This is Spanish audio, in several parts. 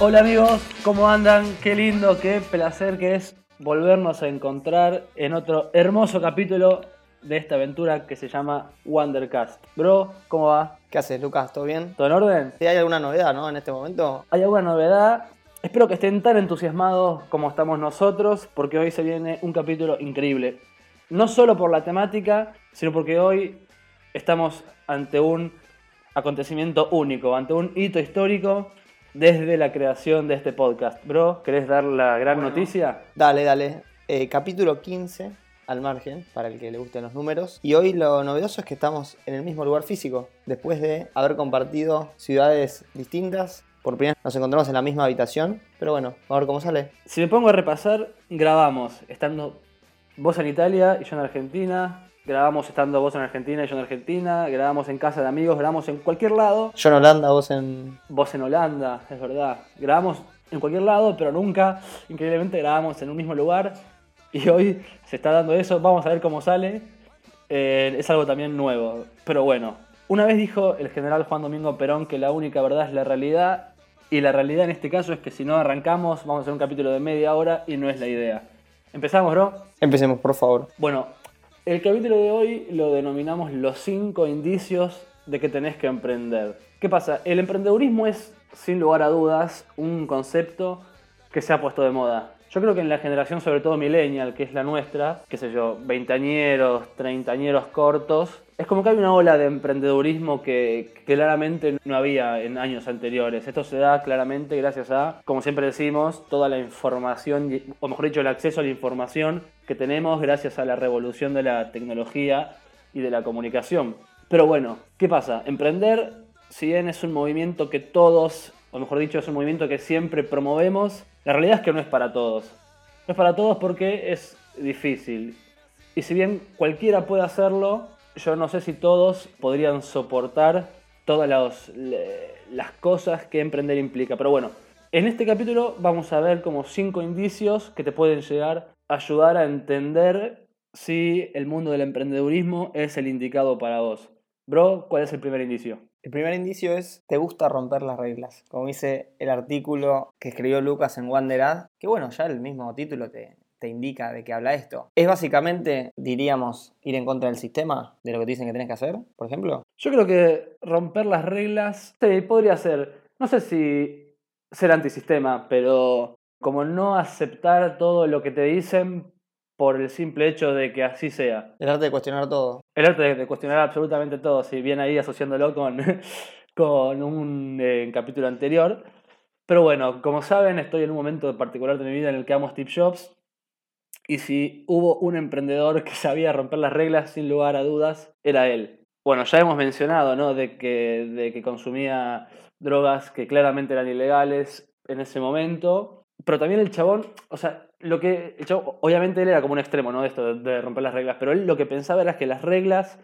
Hola amigos, ¿cómo andan? Qué lindo, qué placer que es volvernos a encontrar en otro hermoso capítulo de esta aventura que se llama Wondercast. Bro, ¿cómo va? ¿Qué haces, Lucas? ¿Todo bien? ¿Todo en orden? ¿Hay alguna novedad, no, en este momento? ¿Hay alguna novedad? Espero que estén tan entusiasmados como estamos nosotros, porque hoy se viene un capítulo increíble. No solo por la temática, sino porque hoy estamos ante un acontecimiento único, ante un hito histórico desde la creación de este podcast. Bro, ¿querés dar la gran noticia? Dale, dale. Eh, capítulo 15, al margen, para el que le gusten los números. Y hoy lo novedoso es que estamos en el mismo lugar físico, después de haber compartido ciudades distintas. Por primera vez nos encontramos en la misma habitación, pero bueno, vamos a ver cómo sale. Si me pongo a repasar, grabamos estando vos en Italia y yo en Argentina. Grabamos estando vos en Argentina y yo en Argentina. Grabamos en casa de amigos, grabamos en cualquier lado. Yo en Holanda, vos en... Vos en Holanda, es verdad. Grabamos en cualquier lado, pero nunca, increíblemente, grabamos en un mismo lugar. Y hoy se está dando eso. Vamos a ver cómo sale. Eh, es algo también nuevo. Pero bueno, una vez dijo el general Juan Domingo Perón que la única verdad es la realidad. Y la realidad en este caso es que si no arrancamos, vamos a hacer un capítulo de media hora y no es la idea. ¿Empezamos, bro? Empecemos, por favor. Bueno, el capítulo de hoy lo denominamos los 5 indicios de que tenés que emprender. ¿Qué pasa? El emprendedurismo es, sin lugar a dudas, un concepto que se ha puesto de moda. Yo creo que en la generación, sobre todo millennial, que es la nuestra, qué sé yo, veintañeros, treintañeros cortos, es como que hay una ola de emprendedurismo que, claramente no había en años anteriores. Esto se da claramente gracias a, como siempre decimos, toda la información, o mejor dicho, el acceso a la información que tenemos gracias a la revolución de la tecnología y de la comunicación. Pero bueno, ¿qué pasa? Emprender, si bien es un movimiento que todos, o mejor dicho, es un movimiento que siempre promovemos, la realidad es que no es para todos. No es para todos porque es difícil. Y si bien cualquiera puede hacerlo, yo no sé si todos podrían soportar todas las, cosas que emprender implica. Pero bueno, en este capítulo vamos a ver como cinco indicios que te pueden llegar a ayudar a entender si el mundo del emprendedurismo es el indicado para vos. Bro, ¿cuál es el primer indicio? El primer indicio es, te gusta romper las reglas. Como dice el artículo que escribió Lucas en Wanderad, que bueno, ya el mismo título te, te indica de qué habla esto. Es básicamente, diríamos, ir en contra del sistema, de lo que te dicen que tenés que hacer, por ejemplo. Yo creo que romper las reglas, sí, podría ser, no sé si ser antisistema, pero como no aceptar todo lo que te dicen por el simple hecho de que así sea. El arte de cuestionar todo. El arte de, de cuestionar absolutamente todo, si bien ahí asociándolo con, con un eh, capítulo anterior. Pero bueno, como saben, estoy en un momento particular de mi vida en el que amo Steve Jobs. Y si hubo un emprendedor que sabía romper las reglas, sin lugar a dudas, era él. Bueno, ya hemos mencionado, ¿no? De que, de que consumía drogas que claramente eran ilegales en ese momento. Pero también el chabón, o sea, lo que. El obviamente él era como un extremo, ¿no? De esto de, de romper las reglas. Pero él lo que pensaba era que las reglas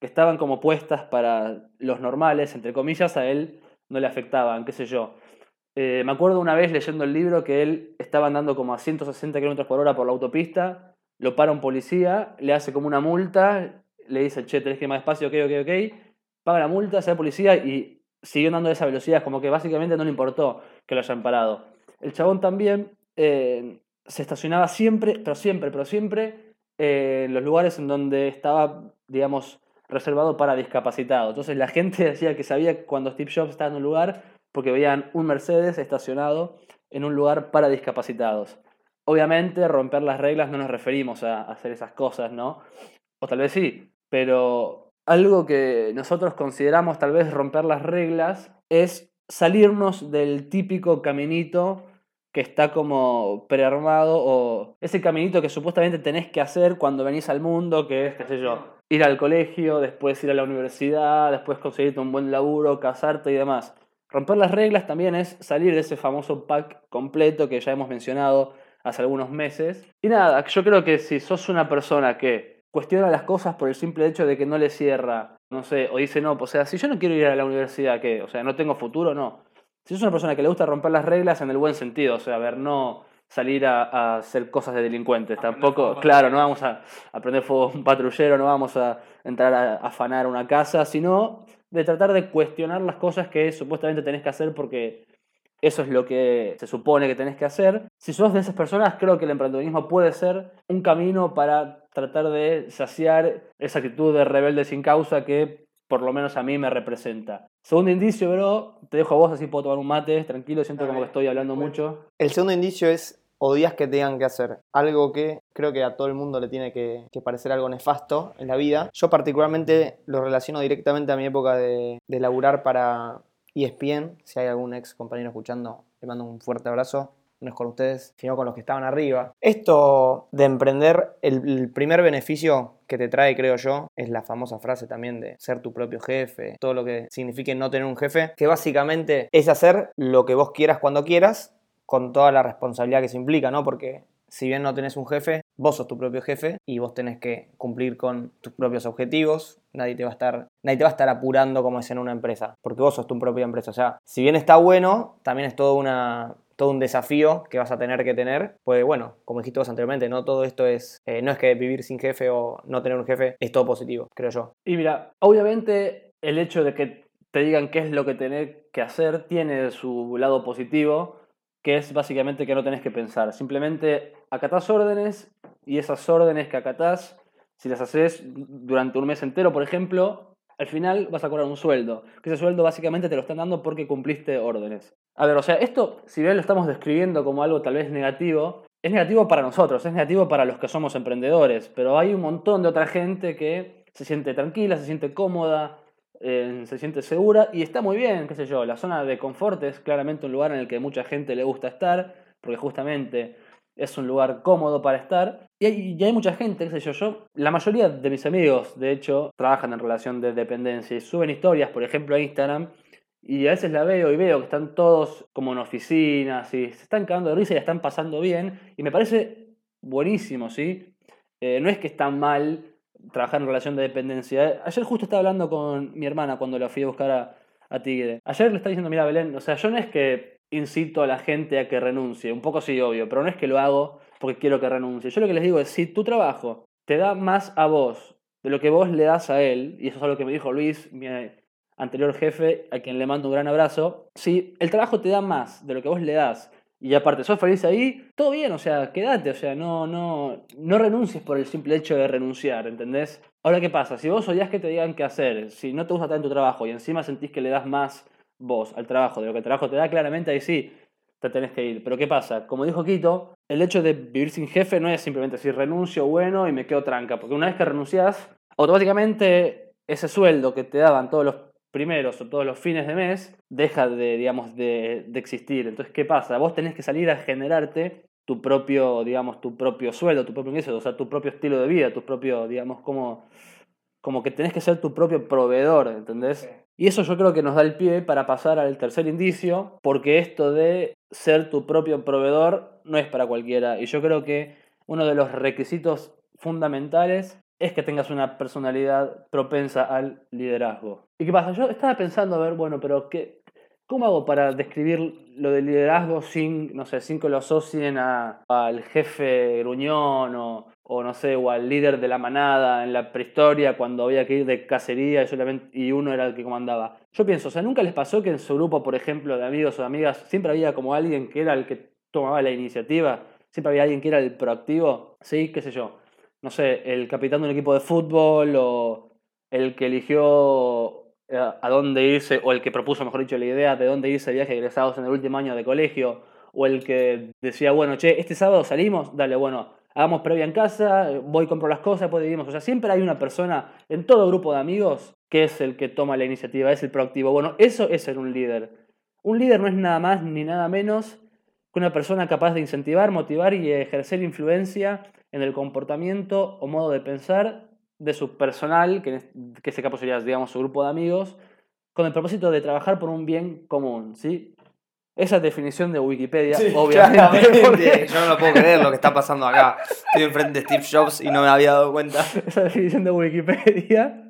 que estaban como puestas para los normales, entre comillas, a él no le afectaban, qué sé yo. Eh, me acuerdo una vez leyendo el libro que él estaba andando como a 160 km por hora por la autopista, lo para un policía, le hace como una multa, le dice, che, tenés que ir más despacio, ok, ok, ok, paga la multa, sale el policía y siguió andando a esa velocidad, como que básicamente no le importó que lo hayan parado. El chabón también eh, se estacionaba siempre, pero siempre, pero siempre, eh, en los lugares en donde estaba, digamos, reservado para discapacitados. Entonces la gente decía que sabía cuando Steve Jobs estaba en un lugar porque veían un Mercedes estacionado en un lugar para discapacitados. Obviamente, romper las reglas no nos referimos a hacer esas cosas, ¿no? O tal vez sí, pero algo que nosotros consideramos tal vez romper las reglas es salirnos del típico caminito que está como prearmado o ese caminito que supuestamente tenés que hacer cuando venís al mundo, que es, qué sé yo, ir al colegio, después ir a la universidad, después conseguirte un buen laburo, casarte y demás. Romper las reglas también es salir de ese famoso pack completo que ya hemos mencionado hace algunos meses. Y nada, yo creo que si sos una persona que cuestiona las cosas por el simple hecho de que no le cierra, no sé, o dice no, o sea, si yo no quiero ir a la universidad, ¿qué? O sea, no tengo futuro, no. Si sos una persona que le gusta romper las reglas en el buen sentido, o sea, a ver, no salir a, a hacer cosas de delincuentes, tampoco, claro, no vamos a, a prender fuego a un patrullero, no vamos a entrar a, a afanar una casa, sino de tratar de cuestionar las cosas que supuestamente tenés que hacer porque eso es lo que se supone que tenés que hacer. Si sos de esas personas, creo que el emprendedorismo puede ser un camino para tratar de saciar esa actitud de rebelde sin causa que por lo menos a mí me representa. Segundo indicio, bro, te dejo a vos así puedo tomar un mate, tranquilo, siento como que estoy hablando mucho. El segundo indicio es odias que tengan que hacer. Algo que creo que a todo el mundo le tiene que, parecer algo nefasto en la vida. Yo particularmente lo relaciono directamente a mi época de, de laburar para ESPN. Si hay algún ex compañero escuchando, le mando un fuerte abrazo no es con ustedes, sino con los que estaban arriba. Esto de emprender, el, primer beneficio que te trae, creo yo, es la famosa frase también de ser tu propio jefe, todo lo que signifique no tener un jefe, que básicamente es hacer lo que vos quieras cuando quieras, con toda la responsabilidad que se implica, ¿no? Porque si bien no tenés un jefe, vos sos tu propio jefe y vos tenés que cumplir con tus propios objetivos. Nadie te va a estar, te va a estar apurando como es en una empresa, porque vos sos tu propia empresa. O sea, si bien está bueno, también es todo una todo un desafío que vas a tener que tener. Pues bueno, como dijiste vos anteriormente, no todo esto es, eh, no es que vivir sin jefe o no tener un jefe es todo positivo, creo yo. Y mira, obviamente el hecho de que te digan qué es lo que tenés que hacer tiene su lado positivo, que es básicamente que no tenés que pensar. Simplemente acatás órdenes y esas órdenes que acatás, si las haces durante un mes entero, por ejemplo, al final vas a cobrar un sueldo. Que ese sueldo básicamente te lo están dando porque cumpliste órdenes. A ver, o sea, esto, si bien lo estamos describiendo como algo tal vez negativo, es negativo para nosotros, es negativo para los que somos emprendedores, pero hay un montón de otra gente que se siente tranquila, se siente cómoda, eh, se siente segura y está muy bien, qué sé yo, la zona de confort es claramente un lugar en el que mucha gente le gusta estar, porque justamente es un lugar cómodo para estar. Y hay, hay, mucha gente, qué sé yo, yo, la mayoría de mis amigos, de hecho, trabajan en relación de dependencia y suben historias, por ejemplo, a Instagram, y a veces la veo y veo que están todos como en oficinas y se están cagando de risa y la están pasando bien. Y me parece buenísimo, ¿sí? Eh, no es que está mal trabajar en relación de dependencia. Ayer justo estaba hablando con mi hermana cuando la fui a buscar a, a Tigre. Ayer le estaba diciendo, mira Belén, o sea, yo no es que incito a la gente a que renuncie, un poco sí, obvio, pero no es que lo hago porque quiero que renuncie. Yo lo que les digo es, si tu trabajo te da más a vos de lo que vos le das a él, y eso es algo que me dijo Luis, mi, anterior jefe, a quien le mando un gran abrazo, si el trabajo te da más de lo que vos le das y aparte sos feliz ahí, todo bien, o sea, quédate, o sea, no, no, no renuncies por el simple hecho de renunciar, ¿entendés? Ahora, ¿qué pasa? Si vos odias que te digan qué hacer, si no te gusta tanto tu trabajo y encima sentís que le das más vos al trabajo de lo que el trabajo te da, claramente ahí sí te tenés que ir. Pero ¿qué pasa? Como dijo Quito, el hecho de vivir sin jefe no es simplemente decir renuncio, bueno, y me quedo tranca, porque una vez que renunciás, automáticamente ese sueldo que te daban todos los primeros o todos los fines de mes, deja de, digamos, de, existir. Entonces, ¿qué pasa? Vos tenés que salir a generarte tu propio, digamos, tu propio sueldo, tu propio ingreso, o sea, tu propio estilo de vida, tu propio, digamos, como, como que tenés que ser tu propio proveedor, ¿entendés? Y eso yo creo que nos da el pie para pasar al tercer indicio, porque esto de ser tu propio proveedor no es para cualquiera. Y yo creo que uno de los requisitos fundamentales es que tengas una personalidad propensa al liderazgo. ¿Y qué pasa? Yo estaba pensando, a ver, bueno, pero ¿qué, ¿cómo hago para describir lo del liderazgo sin, no sé, sin que lo asocien al jefe gruñón o, o, no sé, o al líder de la manada en la prehistoria cuando había que ir de cacería y, solamente, y uno era el que comandaba? Yo pienso, o sea, ¿nunca les pasó que en su grupo, por ejemplo, de amigos o amigas, siempre había como alguien que era el que tomaba la iniciativa? ¿Siempre había alguien que era el proactivo? Sí, qué sé yo no sé, el capitán de un equipo de fútbol o el que eligió eh, a dónde irse, o el que propuso, mejor dicho, la idea de dónde irse de viaje egresados en el último año de colegio, o el que decía, bueno, che, este sábado salimos, dale, bueno, hagamos previa en casa, voy, compro las cosas, después vivimos. O sea, siempre hay una persona en todo grupo de amigos que es el que toma la iniciativa, es el proactivo. Bueno, eso es ser un líder. Un líder no es nada más ni nada menos que una persona capaz de incentivar, motivar y ejercer influencia en el comportamiento o modo de pensar de su personal, que, en este caso sería, digamos, su grupo de amigos, con el propósito de trabajar por un bien común, ¿sí? Esa definición de Wikipedia, obviamente. Yo no lo puedo creer lo que está pasando acá. Estoy enfrente de Steve Jobs y no me había dado cuenta. Esa definición de Wikipedia.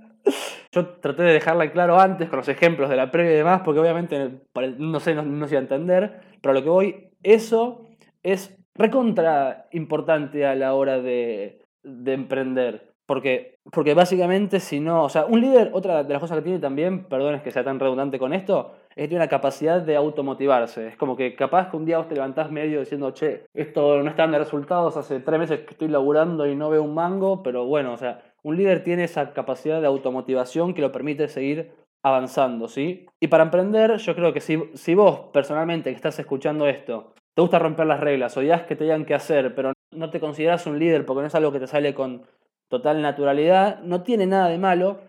Yo traté de dejarla claro antes con los ejemplos de la previa y demás, porque obviamente, no sé, no, no se iba a entender, pero a lo que voy, eso es recontra importante a la hora de, de emprender. Porque, porque básicamente si no, o sea, un líder, otra de las cosas que tiene también, perdón es que sea tan redundante con esto, es que tiene una capacidad de automotivarse. Es como que capaz que un día vos te levantás medio diciendo, che, esto no está dando resultados, hace tres meses que estoy laburando y no veo un mango, pero bueno, o sea, un líder tiene esa capacidad de automotivación que lo permite seguir avanzando, ¿sí? Y para emprender, yo creo que si, si vos personalmente que estás escuchando esto, te gusta romper las reglas, odias que te digan qué hacer, pero no te consideras un líder porque no es algo que te sale con total naturalidad, no tiene nada de malo.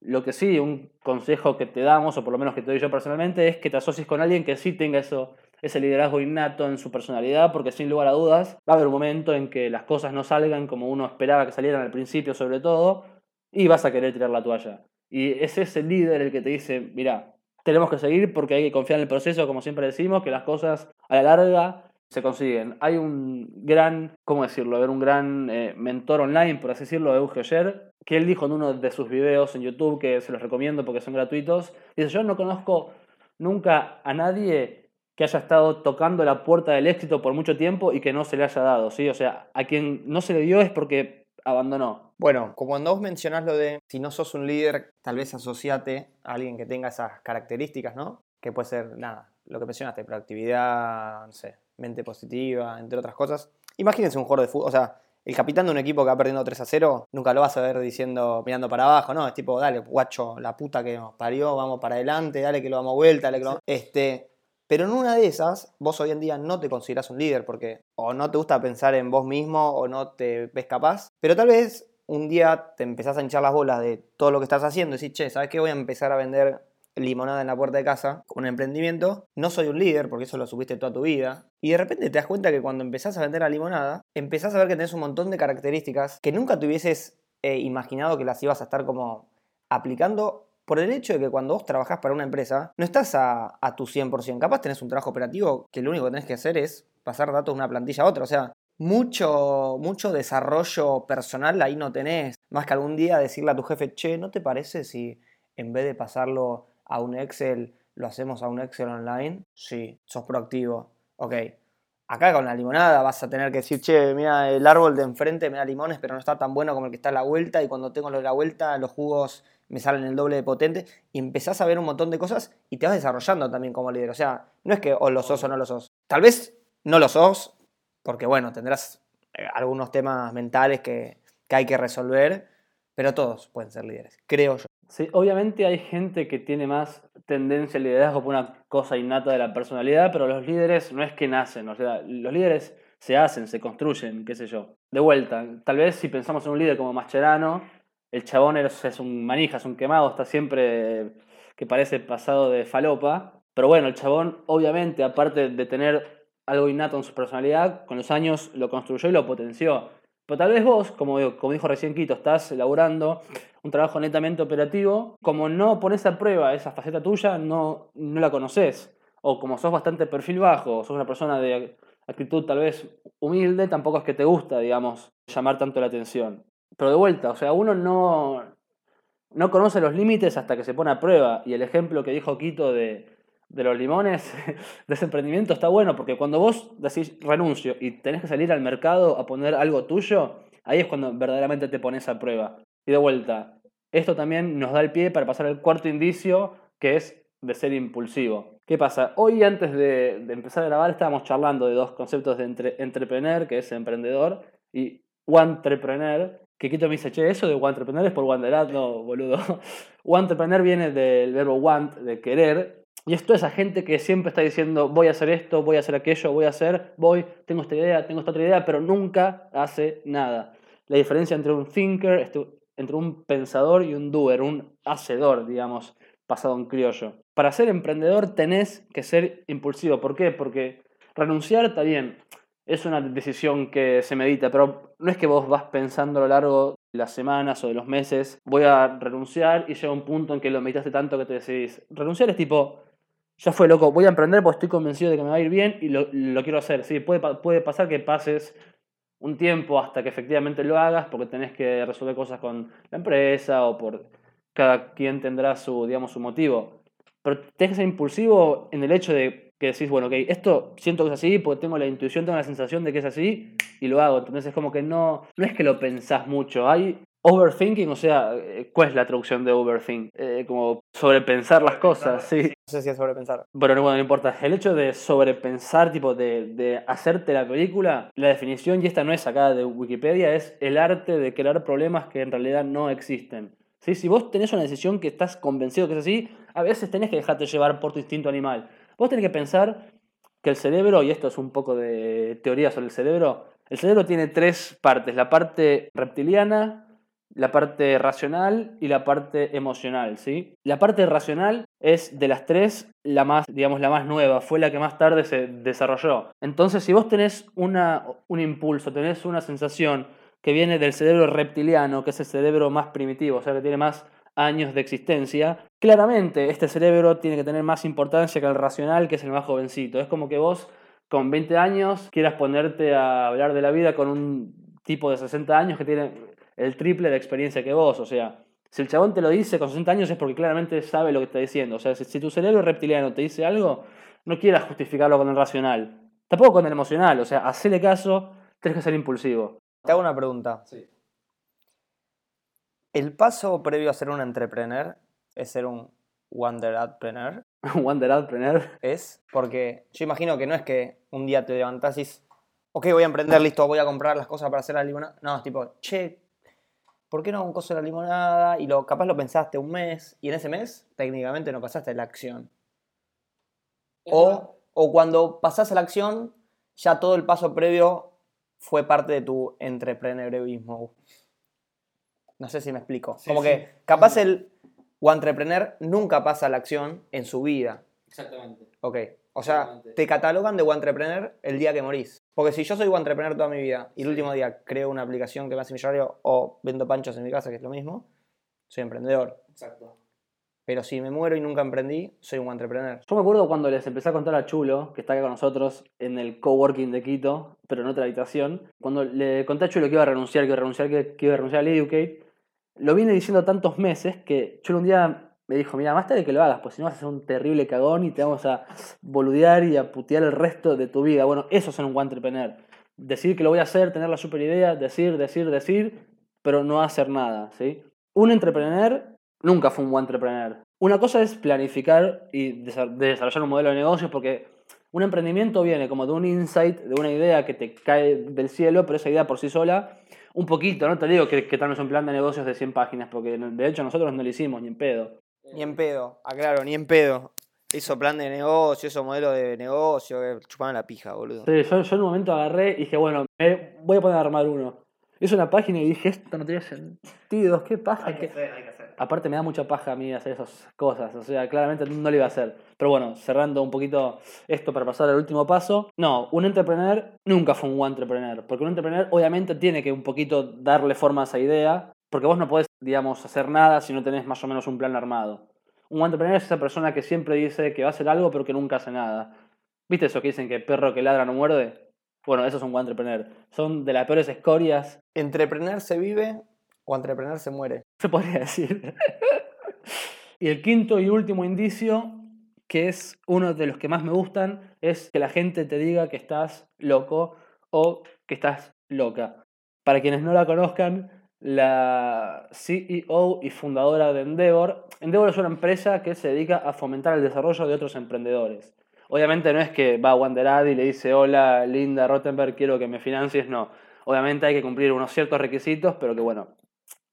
Lo que sí, un consejo que te damos, o por lo menos que te doy yo personalmente, es que te asocies con alguien que sí tenga eso, ese liderazgo innato en su personalidad, porque sin lugar a dudas va a haber un momento en que las cosas no salgan como uno esperaba que salieran al principio sobre todo, y vas a querer tirar la toalla. Y es ese líder el que te dice, mira, tenemos que seguir porque hay que confiar en el proceso, como siempre decimos, que las cosas a la larga se consiguen. Hay un gran, ¿cómo decirlo? Un gran eh, mentor online, por así decirlo, Euge Oyer, que él dijo en uno de sus videos en YouTube, que se los recomiendo porque son gratuitos, dice, yo no conozco nunca a nadie que haya estado tocando la puerta del éxito por mucho tiempo y que no se le haya dado, ¿sí? O sea, a quien no se le dio es porque abandonó. Bueno, como cuando vos mencionás lo de si no sos un líder, tal vez asociate a alguien que tenga esas características, ¿no? Que puede ser, nada, lo que mencionaste, proactividad, no sé, mente positiva, entre otras cosas. Imagínense un jugador de fútbol, o sea, el capitán de un equipo que va perdiendo 3 a 0, nunca lo vas a ver diciendo, mirando para abajo, no, es tipo, dale, guacho, la puta que nos parió, vamos para adelante, dale que lo damos vuelta, dale que lo... Este, pero en una de esas, vos hoy en día no te considerás un líder porque o no te gusta pensar en vos mismo o no te ves capaz, pero tal vez un día te empezás a hinchar las bolas de todo lo que estás haciendo y decís, che, ¿sabes qué? Voy a empezar a vender limonada en la puerta de casa, un emprendimiento, no soy un líder, porque eso lo supiste toda tu vida, y de repente te das cuenta que cuando empezás a vender la limonada, empezás a ver que tenés un montón de características que nunca te hubieses eh, imaginado que las ibas a estar como aplicando por el hecho de que cuando vos trabajás para una empresa, no estás a, a tu 100%. Capaz tenés un trabajo operativo que lo único que tenés que hacer es pasar datos de una plantilla a otra. O sea, mucho, mucho desarrollo personal ahí no tenés. Más que algún día decirle a tu jefe, che, ¿no te parece si en vez de pasarlo a un Excel, lo hacemos a un Excel online, sí, sos proactivo. Ok, acá con la limonada vas a tener que decir, che, mira, el árbol de enfrente me da limones, pero no está tan bueno como el que está a la vuelta, y cuando tengo lo de la vuelta, los jugos me salen el doble de potente, y empezás a ver un montón de cosas y te vas desarrollando también como líder. O sea, no es que o lo sos o no lo sos. Tal vez no lo sos, porque bueno, tendrás eh, algunos temas mentales que, que hay que resolver, pero todos pueden ser líderes, creo yo. Sí, obviamente hay gente que tiene más tendencia al liderazgo por una cosa innata de la personalidad, pero los líderes no es que nacen, o sea, los líderes se hacen, se construyen, qué sé yo. De vuelta, tal vez si pensamos en un líder como Mascherano, el chabón es, un manija, es un quemado, está siempre que parece pasado de falopa, pero bueno, el chabón obviamente, aparte de tener algo innato en su personalidad, con los años lo construyó y lo potenció. Pero tal vez vos, como, como dijo recién Quito, estás elaborando un trabajo netamente operativo, como no pones a prueba esa faceta tuya, no, no la conoces. O como sos bastante perfil bajo, sos una persona de actitud tal vez humilde, tampoco es que te gusta, digamos, llamar tanto la atención. Pero de vuelta, o sea, uno no, no conoce los límites hasta que se pone a prueba. Y el ejemplo que dijo Quito de, de los limones de ese emprendimiento está bueno, porque cuando vos decís renuncio y tenés que salir al mercado a poner algo tuyo, ahí es cuando verdaderamente te pones a prueba. Y de vuelta, esto también nos da el pie para pasar al cuarto indicio, que es de ser impulsivo. ¿Qué pasa? Hoy antes de, empezar a grabar estábamos charlando de dos conceptos de entre, entrepreneur, que es emprendedor, y entrepreneur, que Quito me dice, che, eso de entrepreneur es por wanderat, no, boludo. entrepreneur viene del verbo want, de querer, y esto es a gente que siempre está diciendo, voy a hacer esto, voy a hacer aquello, voy a hacer, voy, tengo esta idea, tengo esta otra idea, pero nunca hace nada. La diferencia entre un thinker, entre un pensador y un doer, un hacedor, digamos, pasado en criollo. Para ser emprendedor tenés que ser impulsivo. ¿Por qué? Porque renunciar está bien, es una decisión que se medita, pero no es que vos vas pensando a lo largo de las semanas o de los meses, voy a renunciar y llega un punto en que lo meditaste tanto que te decidís. Renunciar es tipo, ya fue loco, voy a emprender porque estoy convencido de que me va a ir bien y lo, quiero hacer. Sí, puede, puede pasar que pases un tiempo hasta que efectivamente lo hagas porque tenés que resolver cosas con la empresa o por cada quien tendrá su, digamos, su motivo. Pero tenés que impulsivo en el hecho de que decís, bueno, ok, esto siento que es así porque tengo la intuición, tengo la sensación de que es así y lo hago. Entonces es como que no, no es que lo pensás mucho. Hay Overthinking, o sea, eh, ¿cuál es la traducción de overthink? Eh, como sobrepensar las cosas, sí. No sé si es sobrepensar. Pero bueno, no importa. El hecho de sobrepensar, tipo, de, de hacerte la película, la definición, y esta no es sacada de Wikipedia, es el arte de crear problemas que en realidad no existen. ¿Sí? Si vos tenés una decisión que estás convencido que es así, a veces tenés que dejarte llevar por tu instinto animal. Vos tenés que pensar que el cerebro, y esto es un poco de teoría sobre el cerebro, el cerebro tiene tres partes, la parte reptiliana, la parte racional y la parte emocional, ¿sí? La parte racional es de las tres la más, digamos, la más nueva, fue la que más tarde se desarrolló. Entonces, si vos tenés una, un impulso, tenés una sensación que viene del cerebro reptiliano, que es el cerebro más primitivo, o sea, que tiene más años de existencia, claramente este cerebro tiene que tener más importancia que el racional, que es el más jovencito. Es como que vos con 20 años quieras ponerte a hablar de la vida con un tipo de 60 años que tiene el triple de experiencia que vos. O sea, si el chabón te lo dice con 60 años es porque claramente sabe lo que está diciendo. O sea, si, tu cerebro reptiliano te dice algo, no quieras justificarlo con el racional. Tampoco con el emocional. O sea, hacele caso, tienes que ser impulsivo. Te hago una pregunta. Sí. ¿El paso previo a ser un entrepreneur es ser un wanderadpreneur? ¿Wanderadpreneur? Es porque yo imagino que no es que un día te levantás y dices, ok, voy a emprender, listo, voy a comprar las cosas para hacer la limonada. No, es tipo, che, ¿por qué no hago un coso de la limonada? Y lo, capaz lo pensaste un mes y en ese mes técnicamente no pasaste la acción. O, o cuando pasás a la acción, ya todo el paso previo fue parte de tu entrepreneurismo. No sé si me explico. Sí, Como sí. que capaz el entrepreneur nunca pasa a la acción en su vida. Exactamente. Ok. O sea, te catalogan de entrepreneur el día que morís. Porque si yo soy entrepreneur toda mi vida y el Sí. último día creo una aplicación que me hace millonario o vendo panchos en mi casa, que es lo mismo, soy emprendedor. Exacto. Pero si me muero y nunca emprendí, soy un entrepreneur. Yo me acuerdo cuando les empecé a contar a Chulo, que está acá con nosotros en el coworking de Quito, pero en otra habitación, cuando le conté a Chulo que iba a renunciar, que iba a renunciar, que, que iba a renunciar al Educate, lo vine diciendo tantos meses que Chulo un día me dijo, mira, más tarde que lo hagas, pues si no vas a ser un terrible cagón y te vamos a boludear y a putear el resto de tu vida. Bueno, eso es un entrepreneur. Decir que lo voy a hacer, tener la super idea, decir, decir, decir, pero no hacer nada, ¿sí? Un entrepreneur nunca fue un buen entrepreneur. Una cosa es planificar y desa- desarrollar un modelo de negocios porque un emprendimiento viene como de un insight, de una idea que te cae del cielo, pero esa idea por sí sola, un poquito, no te digo que, que tal vez un plan de negocios de 100 páginas, porque de hecho nosotros no lo hicimos ni en pedo. Ni en pedo, aclaro, ni en pedo. Hizo plan de negocio, hizo modelo de negocio, que chupaban la pija, boludo. Sí, yo, yo en un momento agarré y dije, bueno, me voy a poner a armar uno. Hice una página y dije, esto no tiene sentido, qué paja. que- hacer, hay que hacer. Aparte me da mucha paja a mí hacer esas cosas, o sea, claramente no lo iba a hacer. Pero bueno, cerrando un poquito esto para pasar al último paso. No, un entrepreneur nunca fue un buen entrepreneur, porque un entrepreneur obviamente tiene que un poquito darle forma a esa idea, porque vos no podés, digamos, hacer nada si no tenés más o menos un plan armado. Un entrepreneur es esa persona que siempre dice que va a hacer algo pero que nunca hace nada. ¿Viste eso que dicen que perro que ladra no muerde? Bueno, eso es un entrepreneur. Son de las peores escorias, ¿Entrepreneur se vive o entrepreneur se muere? se podría decir. y el quinto y último indicio, que es uno de los que más me gustan, es que la gente te diga que estás loco o que estás loca. Para quienes no la conozcan, la CEO y fundadora de Endeavor, Endeavor es una empresa que se dedica a fomentar el desarrollo de otros emprendedores. Obviamente no es que va a Wanderad y le dice, hola Linda Rottenberg, quiero que me financies, no. Obviamente hay que cumplir unos ciertos requisitos, pero que bueno,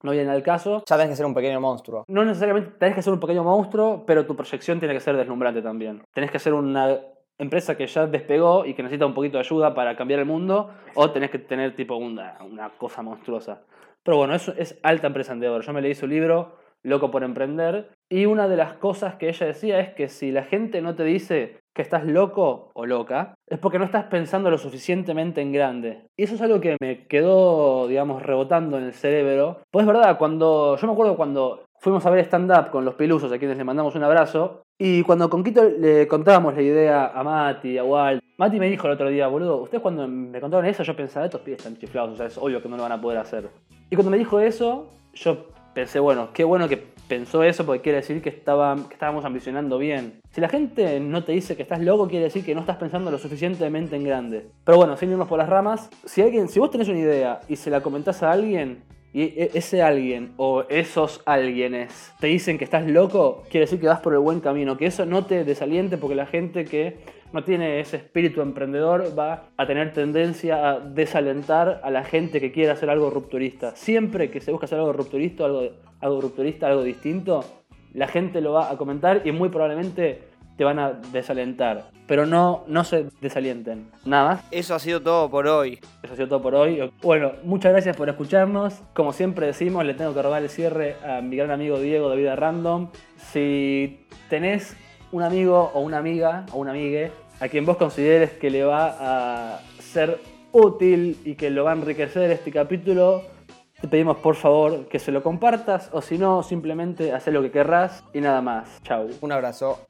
no viene al caso. Ya tenés que ser un pequeño monstruo. No necesariamente tenés que ser un pequeño monstruo, pero tu proyección tiene que ser deslumbrante también. Tenés que ser una empresa que ya despegó y que necesita un poquito de ayuda para cambiar el mundo, o tenés que tener tipo una, una cosa monstruosa. Pero bueno, eso es alta empresa Endeavor. Yo me leí su libro, Loco por Emprender, y una de las cosas que ella decía es que si la gente no te dice que estás loco o loca, es porque no estás pensando lo suficientemente en grande. Y eso es algo que me quedó, digamos, rebotando en el cerebro. Pues es verdad, cuando. Yo me acuerdo cuando fuimos a ver stand-up con los pilusos, a quienes le mandamos un abrazo, y cuando con Quito le contábamos la idea a Mati, a Walt, Mati me dijo el otro día, boludo, ustedes cuando me contaron eso, yo pensaba, estos pibes están chiflados, o sea, es obvio que no lo van a poder hacer. Y cuando me dijo eso, yo pensé, bueno, qué bueno que pensó eso porque quiere decir que, estaba, que estábamos ambicionando bien. Si la gente no te dice que estás loco, quiere decir que no estás pensando lo suficientemente en grande. Pero bueno, sin irnos por las ramas, si, alguien, si vos tenés una idea y se la comentás a alguien y e- ese alguien o esos alguienes te dicen que estás loco, quiere decir que vas por el buen camino, que eso no te desaliente porque la gente que no tiene ese espíritu emprendedor va a tener tendencia a desalentar a la gente que quiere hacer algo rupturista. Siempre que se busca hacer algo rupturista, algo, algo rupturista, algo distinto, la gente lo va a comentar y muy probablemente te van a desalentar. Pero no, no se desalienten. Nada más. Eso ha sido todo por hoy. Eso ha sido todo por hoy. Bueno, muchas gracias por escucharnos. Como siempre decimos, le tengo que robar el cierre a mi gran amigo Diego de Vida Random. Si tenés un amigo o una amiga o una amigue a quien vos consideres que le va a ser útil y que lo va a enriquecer este capítulo, te pedimos por favor que se lo compartas o si no, simplemente haz lo que querrás y nada más. Chau. Un abrazo.